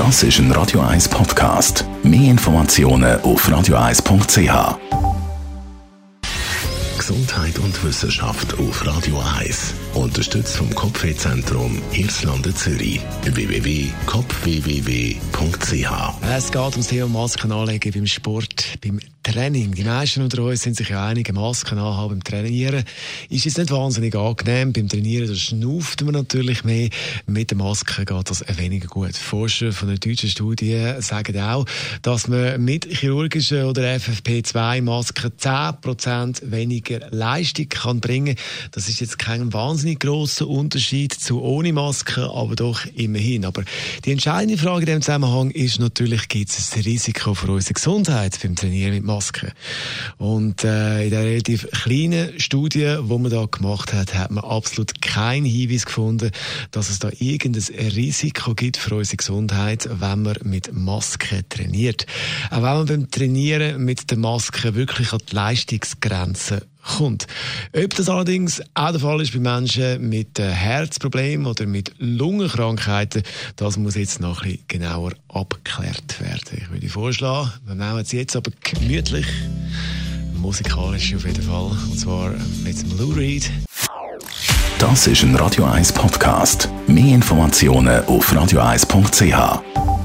Das ist ein Radio 1 Podcast. Mehr Informationen auf radio1.ch. Gesundheit und Wissenschaft auf Radio 1. Unterstützt vom Kopfwehzentrum Irlande Zürich. www.kopfwww.ch. Es geht ums Thema Masken anlegen beim Sport, beim Training. Die meisten unter uns sind sich ja einig, Masken anhaben beim Trainieren ist es nicht wahnsinnig angenehm. Beim Trainieren schnauft man natürlich mehr. Mit der Maske geht das weniger gut. Forscher von einer deutschen Studie sagen auch, dass man mit chirurgischen oder FFP2-Masken 10% weniger Leistung kann bringen kann. Das ist jetzt kein wahnsinnig grosser Unterschied zu ohne Maske, aber doch immerhin. Aber die entscheidende Frage in diesem Zusammenhang ist natürlich, gibt es ein Risiko für unsere Gesundheit beim Trainieren mit Maske? Und äh, in der relativ kleinen Studie, die man da gemacht hat, hat man absolut keinen Hinweis gefunden, dass es da irgendein Risiko gibt für unsere Gesundheit, wenn man mit Maske trainiert. Auch wenn man beim Trainieren mit der Maske wirklich an die Leistungsgrenze kommt. Ob das allerdings auch der Fall ist bei Menschen mit Herzproblemen oder mit Lungenkrankheiten, das muss jetzt noch ein bisschen genauer abgeklärt werden. Ich würde vorschlagen, wir nehmen es jetzt aber gemütlich, musikalisch auf jeden Fall, und zwar mit dem Lou Reed. Das ist ein Radio 1 Podcast. Mehr Informationen auf radio1.ch.